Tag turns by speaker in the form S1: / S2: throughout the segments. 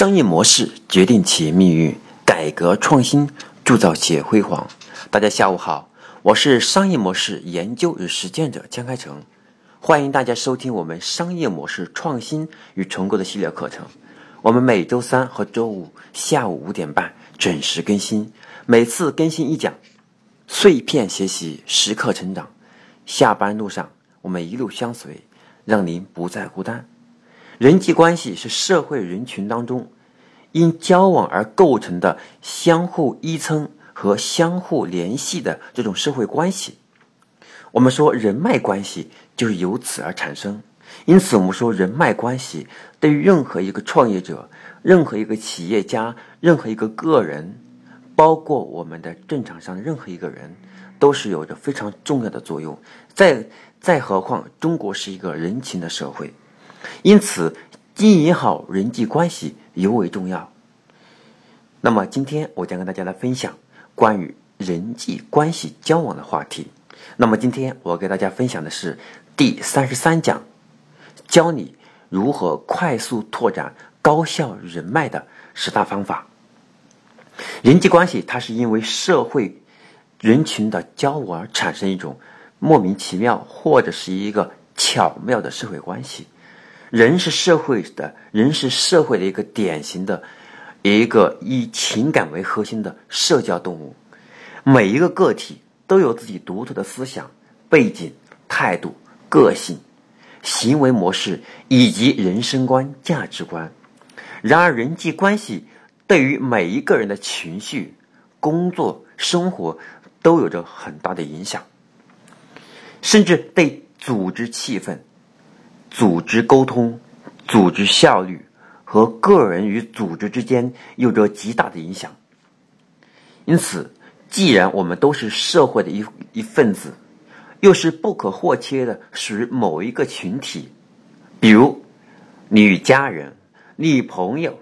S1: 商业模式决定企业命运，改革创新铸造企业辉煌。大家下午好，我是商业模式研究与实践者江开成，欢迎大家收听我们商业模式创新与重构的系列课程。我们每周三和周五下午五点半准时更新，每次更新一讲，碎片学习，时刻成长。下班路上，我们一路相随，让您不再孤单。人际关系是社会人群当中因交往而构成的相互依撑和相互联系的这种社会关系。我们说人脉关系就是由此而产生。因此，我们说人脉关系对于任何一个创业者、任何一个企业家、任何一个个人，包括我们的正常上任何一个人，都是有着非常重要的作用。再再何况，中国是一个人情的社会。因此，经营好人际关系尤为重要。那么，今天我将跟大家来分享关于人际关系交往的话题。那么，今天我给大家分享的是第三十三讲，教你如何快速拓展高效人脉的十大方法。人际关系，它是因为社会人群的交往而产生一种莫名其妙或者是一个巧妙的社会关系。人是社会的，人是社会的一个典型的，一个以情感为核心的社交动物。每一个个体都有自己独特的思想背景、态度、个性、行为模式以及人生观、价值观。然而，人际关系对于每一个人的情绪、工作、生活都有着很大的影响，甚至对组织气氛。组织沟通、组织效率和个人与组织之间有着极大的影响。因此，既然我们都是社会的一一份子，又是不可或缺的属于某一个群体，比如你与家人、你与朋友、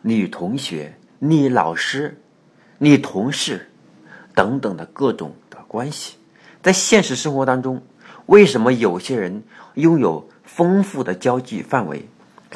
S1: 你与同学、你与老师、你与同事等等的各种的关系，在现实生活当中，为什么有些人拥有？丰富的交际范围、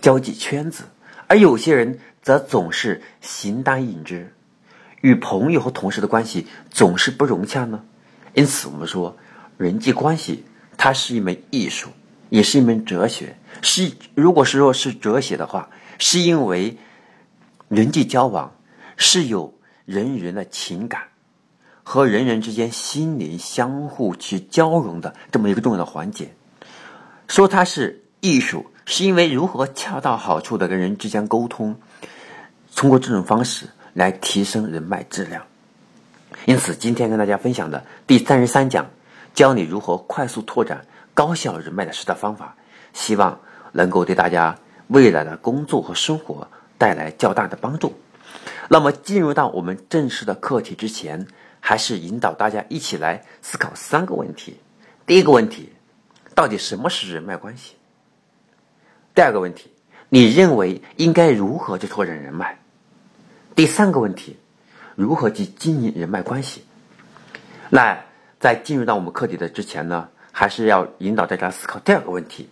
S1: 交际圈子，而有些人则总是形单影只，与朋友和同事的关系总是不融洽呢。因此，我们说人际关系它是一门艺术，也是一门哲学。是，如果是说是哲学的话，是因为人际交往是有人与人的情感和人人之间心灵相互去交融的这么一个重要的环节。说它是艺术，是因为如何恰到好处的跟人之间沟通，通过这种方式来提升人脉质量。因此，今天跟大家分享的第三十三讲，教你如何快速拓展高效人脉的十大方法，希望能够对大家未来的工作和生活带来较大的帮助。那么，进入到我们正式的课题之前，还是引导大家一起来思考三个问题。第一个问题。到底什么是人脉关系？第二个问题，你认为应该如何去拓展人脉？第三个问题，如何去经营人脉关系？那在进入到我们课题的之前呢，还是要引导大家思考第二个问题：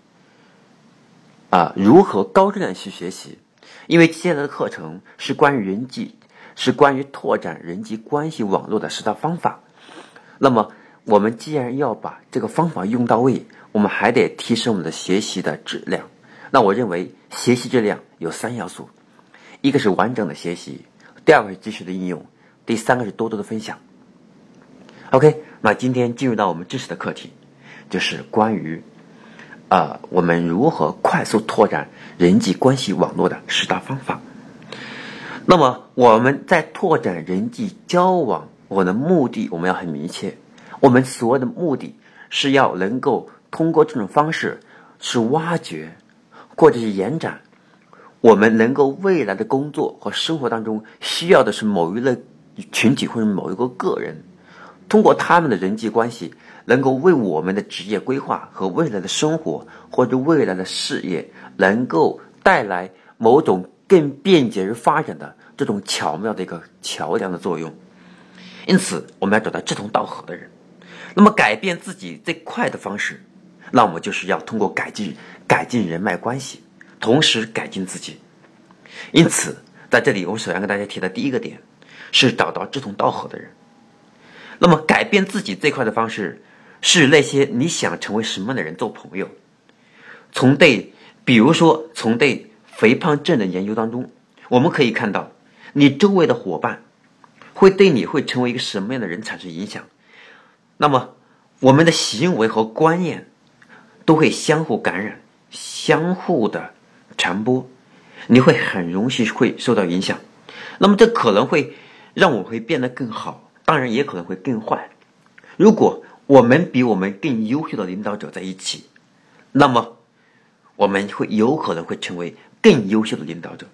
S1: 啊，如何高质量去学习？因为接下来的课程是关于人际，是关于拓展人际关系网络的十大方法。那么，我们既然要把这个方法用到位，我们还得提升我们的学习的质量。那我认为学习质量有三要素：一个是完整的学习，第二个是知识的应用，第三个是多多的分享。OK，那今天进入到我们知识的课题，就是关于啊我们如何快速拓展人际关系网络的十大方法。那么我们在拓展人际交往，我的目的我们要很明确，我们所有的目的是要能够。通过这种方式去挖掘，或者是延展，我们能够未来的工作和生活当中需要的是某一类群体或者某一个个人，通过他们的人际关系，能够为我们的职业规划和未来的生活或者未来的事业，能够带来某种更便捷而发展的这种巧妙的一个桥梁的作用。因此，我们要找到志同道合的人。那么，改变自己最快的方式。那我们就是要通过改进改进人脉关系，同时改进自己。因此，在这里，我首先跟大家提的第一个点是找到志同道合的人。那么，改变自己最快的方式是那些你想成为什么样的人做朋友。从对，比如说从对肥胖症的研究当中，我们可以看到，你周围的伙伴会对你会成为一个什么样的人产生影响。那么，我们的行为和观念都会相互感染，相互的传播，你会很容易会受到影响。那么，这可能会让我会变得更好，当然也可能会更坏。如果我们比我们更优秀的领导者在一起，那么我们会有可能会成为更优秀的领导者，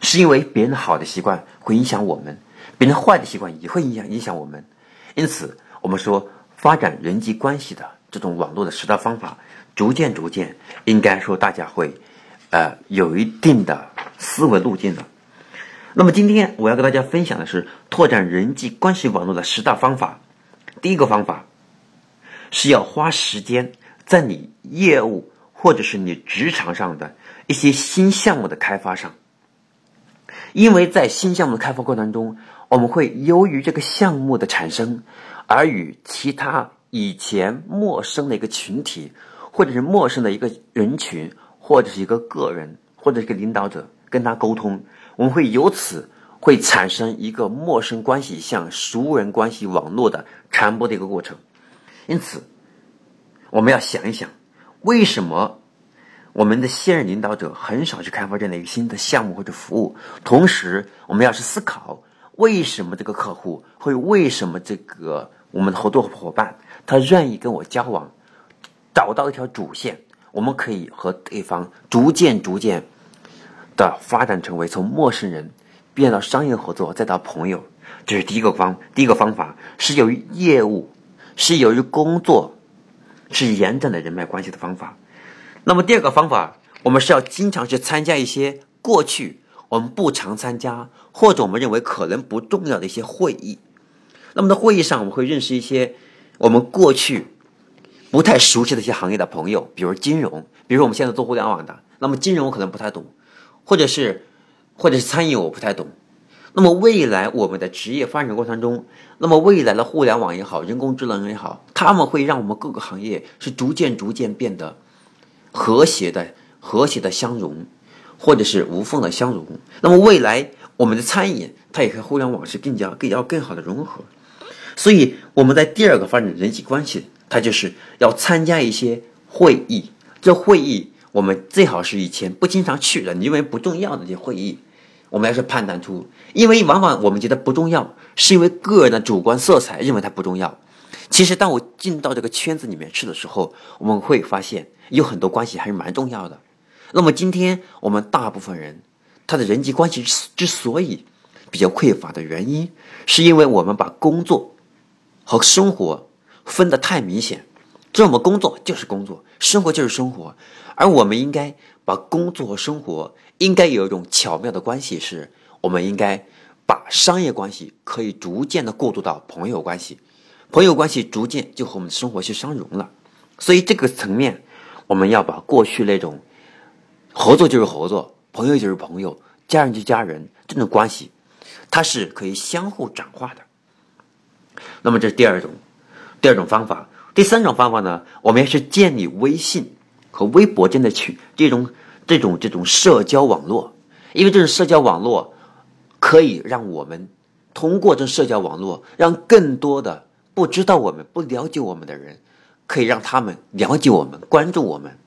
S1: 是因为别人的好的习惯会影响我们，别人坏的习惯也会影响影响我们。因此，我们说发展人际关系的这种网络的十大方法，逐渐逐渐，应该说大家会，呃，有一定的思维路径的。那么今天我要跟大家分享的是拓展人际关系网络的十大方法。第一个方法是要花时间在你业务。或者是你职场上的一些新项目的开发上，因为在新项目的开发过程中，我们会由于这个项目的产生，而与其他以前陌生的一个群体，或者是陌生的一个人群，或者是一个个人，或者一个领导者跟他沟通，我们会由此会产生一个陌生关系向熟人关系网络的传播的一个过程。因此，我们要想一想。为什么我们的现任领导者很少去开发这样的一个新的项目或者服务？同时，我们要去思考，为什么这个客户会为什么这个我们的合作伙伴他愿意跟我交往？找到一条主线，我们可以和对方逐渐逐渐的发展成为从陌生人变到商业合作，再到朋友。这是第一个方，第一个方法是由于业务，是由于工作。是延展的人脉关系的方法。那么第二个方法，我们是要经常去参加一些过去我们不常参加或者我们认为可能不重要的一些会议。那么在会议上，我们会认识一些我们过去不太熟悉的一些行业的朋友，比如金融，比如我们现在做互联网的，那么金融我可能不太懂，或者是或者是餐饮我不太懂。那么未来我们的职业发展过程中，那么未来的互联网也好，人工智能也好，他们会让我们各个行业是逐渐逐渐变得和谐的、和谐的相融，或者是无缝的相融。那么未来我们的餐饮，它也和互联网是更加更要更好的融合。所以我们在第二个发展人际关系，它就是要参加一些会议。这会议我们最好是以前不经常去的，因为不重要的这些会议。我们要是判断出，因为往往我们觉得不重要，是因为个人的主观色彩认为它不重要。其实，当我进到这个圈子里面去的时候，我们会发现有很多关系还是蛮重要的。那么，今天我们大部分人他的人际关系之所以比较匮乏的原因，是因为我们把工作和生活分得太明显。这我们工作就是工作，生活就是生活，而我们应该把工作和生活。应该有一种巧妙的关系，是我们应该把商业关系可以逐渐的过渡到朋友关系，朋友关系逐渐就和我们的生活去相融了。所以这个层面，我们要把过去那种合作就是合作，朋友就是朋友，家人就家人这种关系，它是可以相互转化的。那么这是第二种，第二种方法。第三种方法呢，我们要去建立微信和微博间的群这种。这种这种社交网络，因为这种社交网络可以让我们通过这社交网络，让更多的不知道我们、不了解我们的人，可以让他们了解我们、关注我们，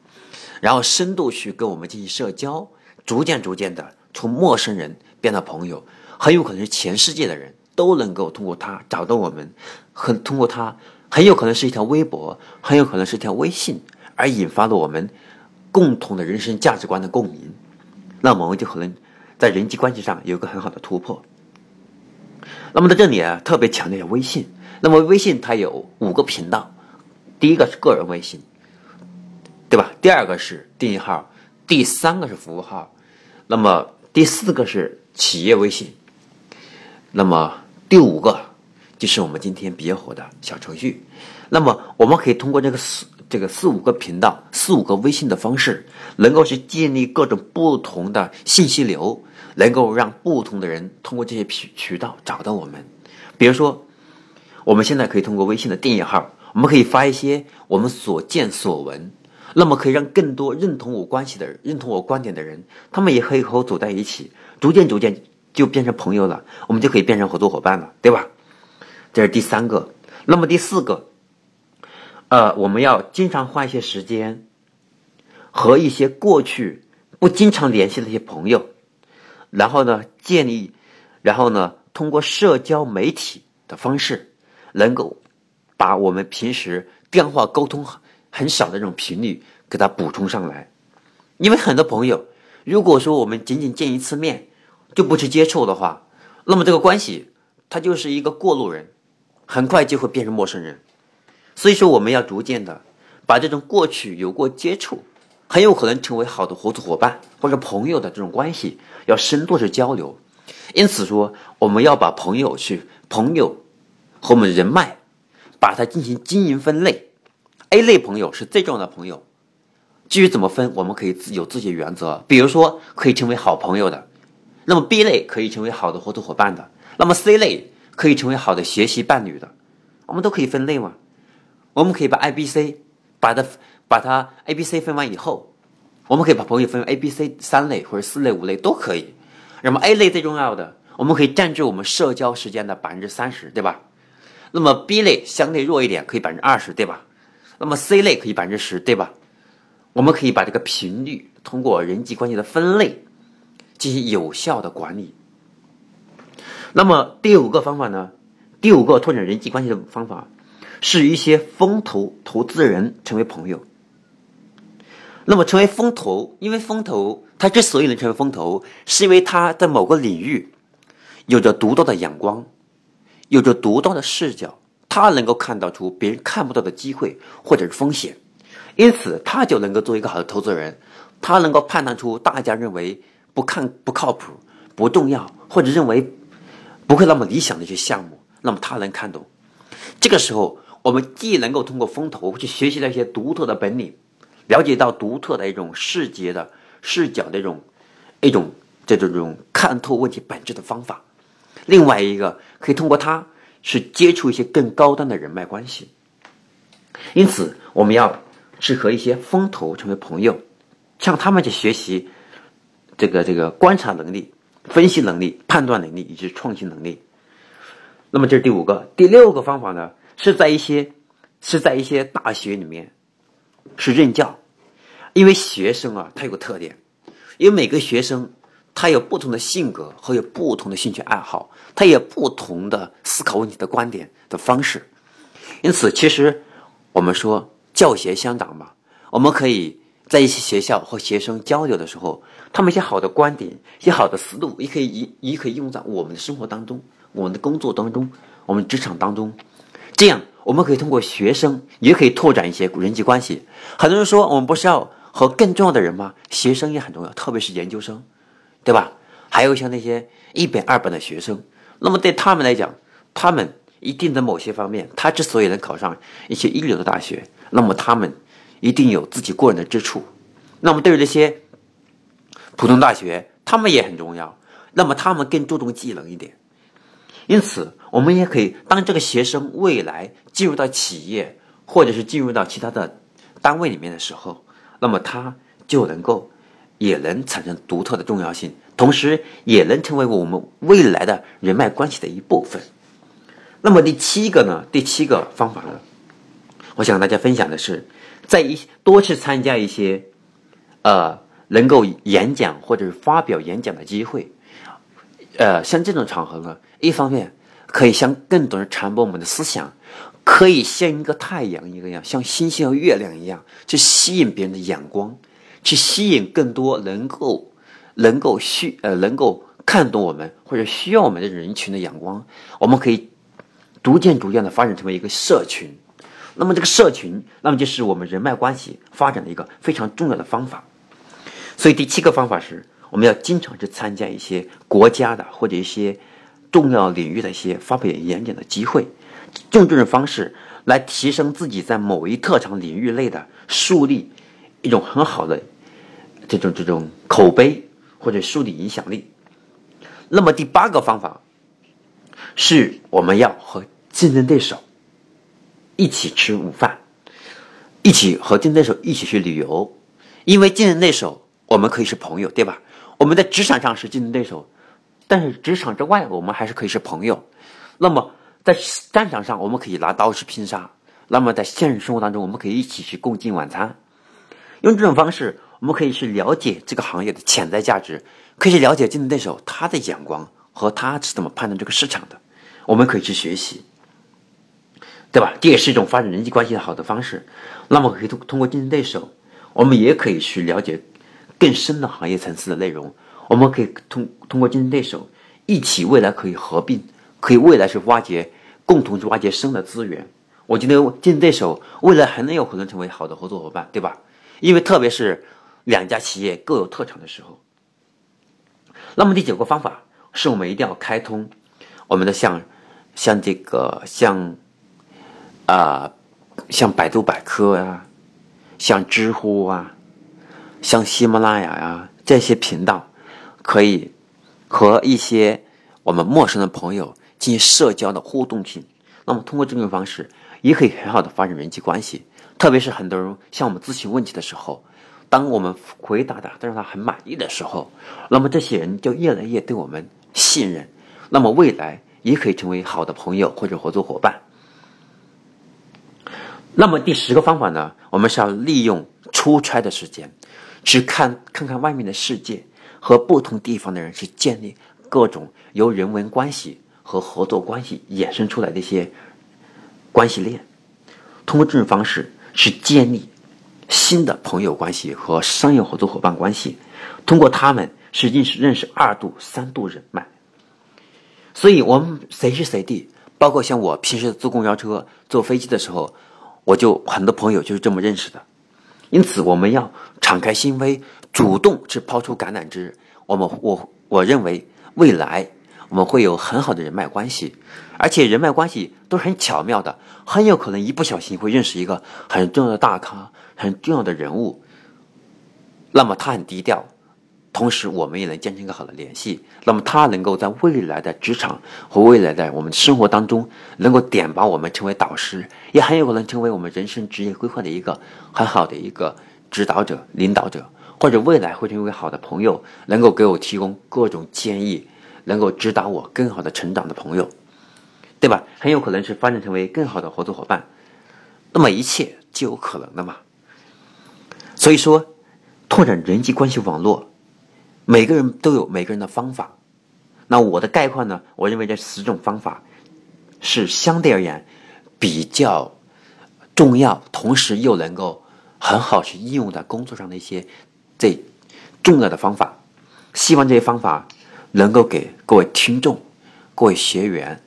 S1: 然后深度去跟我们进行社交，逐渐逐渐的从陌生人变到朋友，很有可能是全世界的人都能够通过它找到我们，很通过它，很有可能是一条微博，很有可能是一条微信，而引发了我们。共同的人生价值观的共鸣，那么我们就可能在人际关系上有一个很好的突破。那么在这里啊，特别强调一下微信。那么微信它有五个频道，第一个是个人微信，对吧？第二个是订阅号，第三个是服务号，那么第四个是企业微信，那么第五个就是我们今天比较火的小程序。那么我们可以通过这个四这个四五个频道、四五个微信的方式，能够去建立各种不同的信息流，能够让不同的人通过这些渠渠道找到我们。比如说，我们现在可以通过微信的订阅号，我们可以发一些我们所见所闻，那么可以让更多认同我关系的人、认同我观点的人，他们也可以和我走在一起，逐渐逐渐就变成朋友了，我们就可以变成合作伙伴了，对吧？这是第三个。那么第四个，呃，我们要经常花一些时间和一些过去不经常联系的一些朋友，然后呢，建立，然后呢，通过社交媒体的方式。能够把我们平时电话沟通很少的这种频率给它补充上来，因为很多朋友，如果说我们仅仅见一次面就不去接触的话，那么这个关系他就是一个过路人，很快就会变成陌生人。所以说，我们要逐渐的把这种过去有过接触，很有可能成为好的合作伙伴或者朋友的这种关系，要深度去交流。因此说，我们要把朋友去朋友。和我们人脉，把它进行经营分类。A 类朋友是最重要的朋友，至于怎么分，我们可以自有自己的原则。比如说，可以成为好朋友的，那么 B 类可以成为好的合作伙伴的，那么 C 类可以成为好的学习伴侣的，我们都可以分类嘛。我们可以把 A、B、C 把它把它 A、B、C 分完以后，我们可以把朋友分为 A、B、C 三类或者四类、五类都可以。那么 A 类最重要的，我们可以占据我们社交时间的百分之三十，对吧？那么 B 类相对弱一点，可以百分之二十，对吧？那么 C 类可以百分之十，对吧？我们可以把这个频率通过人际关系的分类进行有效的管理。那么第五个方法呢？第五个拓展人际关系的方法是一些风投投资人成为朋友。那么成为风投，因为风投他之所以能成为风投，是因为他在某个领域有着独到的眼光。有着独到的视角，他能够看到出别人看不到的机会或者是风险，因此他就能够做一个好的投资人。他能够判断出大家认为不看不靠谱、不重要或者认为不会那么理想的一些项目，那么他能看懂。这个时候，我们既能够通过风投去学习那些独特的本领，了解到独特的一种视觉的视角的一种一种这种这种看透问题本质的方法。另外一个可以通过它是接触一些更高端的人脉关系，因此我们要去和一些风投成为朋友，向他们去学习这个这个观察能力、分析能力、判断能力以及创新能力。那么这是第五个，第六个方法呢是在一些是在一些大学里面是任教，因为学生啊他有个特点，因为每个学生。他有不同的性格和有不同的兴趣爱好，他有不同的思考问题的观点的方式，因此，其实我们说教学相长嘛，我们可以在一些学校和学生交流的时候，他们一些好的观点、一些好的思路，也可以也也可以用在我们的生活当中、我们的工作当中、我们职场当中，这样我们可以通过学生也可以拓展一些人际关系。很多人说，我们不是要和更重要的人吗？学生也很重要，特别是研究生。对吧？还有像那些一本二本的学生，那么对他们来讲，他们一定在某些方面，他之所以能考上一些一流的大学，那么他们一定有自己过人的之处。那么对于这些普通大学，他们也很重要。那么他们更注重技能一点。因此，我们也可以当这个学生未来进入到企业，或者是进入到其他的单位里面的时候，那么他就能够。也能产生独特的重要性，同时也能成为我们未来的人脉关系的一部分。那么第七个呢？第七个方法呢？我想跟大家分享的是，在一多次参加一些，呃，能够演讲或者是发表演讲的机会，呃，像这种场合呢，一方面可以向更多人传播我们的思想，可以像一个太阳一个样，像星星和月亮一样，去吸引别人的眼光。去吸引更多能够、能够需呃能够看懂我们或者需要我们的人群的眼光，我们可以逐渐逐渐的发展成为一个社群。那么这个社群，那么就是我们人脉关系发展的一个非常重要的方法。所以第七个方法是，我们要经常去参加一些国家的或者一些重要领域的一些发表演讲的机会，用这种方式来提升自己在某一特长领域内的树立一种很好的这种这种口碑或者树立影响力。那么第八个方法是我们要和竞争对手一起吃午饭，一起和竞争对手一起去旅游，因为竞争对手我们可以是朋友，对吧？我们在职场上是竞争对手。但是职场之外，我们还是可以是朋友。那么在战场上，我们可以拿刀去拼杀；那么在现实生活当中，我们可以一起去共进晚餐。用这种方式，我们可以去了解这个行业的潜在价值，可以去了解竞争对手他的眼光和他是怎么判断这个市场的。我们可以去学习，对吧？这也是一种发展人际关系的好的方式。那么可以通通过竞争对手，我们也可以去了解更深的行业层次的内容。我们可以通通过竞争对手一起，未来可以合并，可以未来去挖掘，共同去挖掘深的资源。我觉得竞争对手未来很有可能成为好的合作伙伴，对吧？因为特别是两家企业各有特长的时候。那么第九个方法是我们一定要开通我们的像像这个像啊像百度百科呀，像知乎啊，像喜马拉雅呀这些频道。可以和一些我们陌生的朋友进行社交的互动性，那么通过这种方式，也可以很好的发展人际关系。特别是很多人向我们咨询问题的时候，当我们回答的都让他很满意的时候，那么这些人就越来越对我们信任，那么未来也可以成为好的朋友或者合作伙伴。那么第十个方法呢，我们是要利用出差的时间，去看看看外面的世界。和不同地方的人去建立各种由人文关系和合作关系衍生出来的一些关系链，通过这种方式去建立新的朋友关系和商业合作伙伴关系，通过他们是认识认识二度三度人脉。所以，我们随时随地，包括像我平时坐公交车、坐飞机的时候，我就很多朋友就是这么认识的。因此，我们要敞开心扉。主动去抛出橄榄枝，我们我我认为未来我们会有很好的人脉关系，而且人脉关系都是很巧妙的，很有可能一不小心会认识一个很重要的大咖、很重要的人物。那么他很低调，同时我们也能建成一个好的联系。那么他能够在未来的职场和未来的我们生活当中，能够点拔我们成为导师，也很有可能成为我们人生职业规划的一个很好的一个指导者、领导者。或者未来会成为好的朋友，能够给我提供各种建议，能够指导我更好的成长的朋友，对吧？很有可能是发展成为更好的合作伙伴，那么一切就有可能的嘛。所以说，拓展人际关系网络，每个人都有每个人的方法。那我的概括呢？我认为这十种方法是相对而言比较重要，同时又能够很好去应用在工作上的一些。最重要的方法，希望这些方法能够给各位听众、各位学员、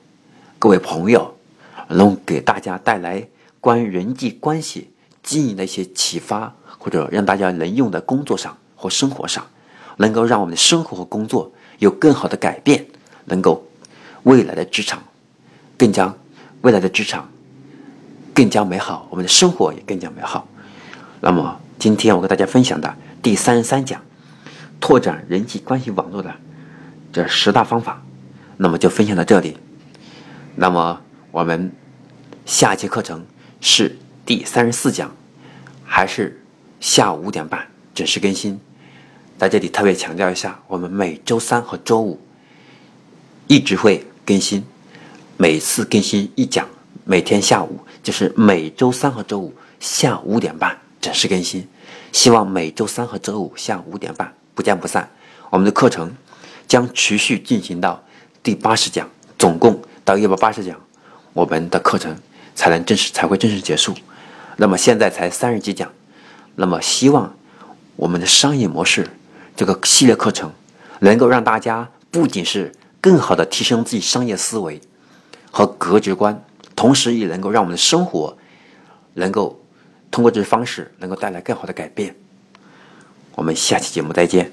S1: 各位朋友，能给大家带来关于人际关系经营的一些启发，或者让大家能用在工作上或生活上，能够让我们的生活和工作有更好的改变，能够未来的职场更加未来的职场更加美好，我们的生活也更加美好。那么，今天我跟大家分享的。第三十三讲，拓展人际关系网络的这十大方法，那么就分享到这里。那么我们下节课程是第三十四讲，还是下午五点半准时更新。在这里特别强调一下，我们每周三和周五一直会更新，每次更新一讲，每天下午就是每周三和周五下午五点半准时更新。希望每周三和周五下午五点半不见不散。我们的课程将持续进行到第八十讲，总共到一百八十讲，我们的课程才能正式才会正式结束。那么现在才三十几讲，那么希望我们的商业模式这个系列课程能够让大家不仅是更好的提升自己商业思维和格局观，同时也能够让我们的生活能够。通过这些方式，能够带来更好的改变。我们下期节目再见。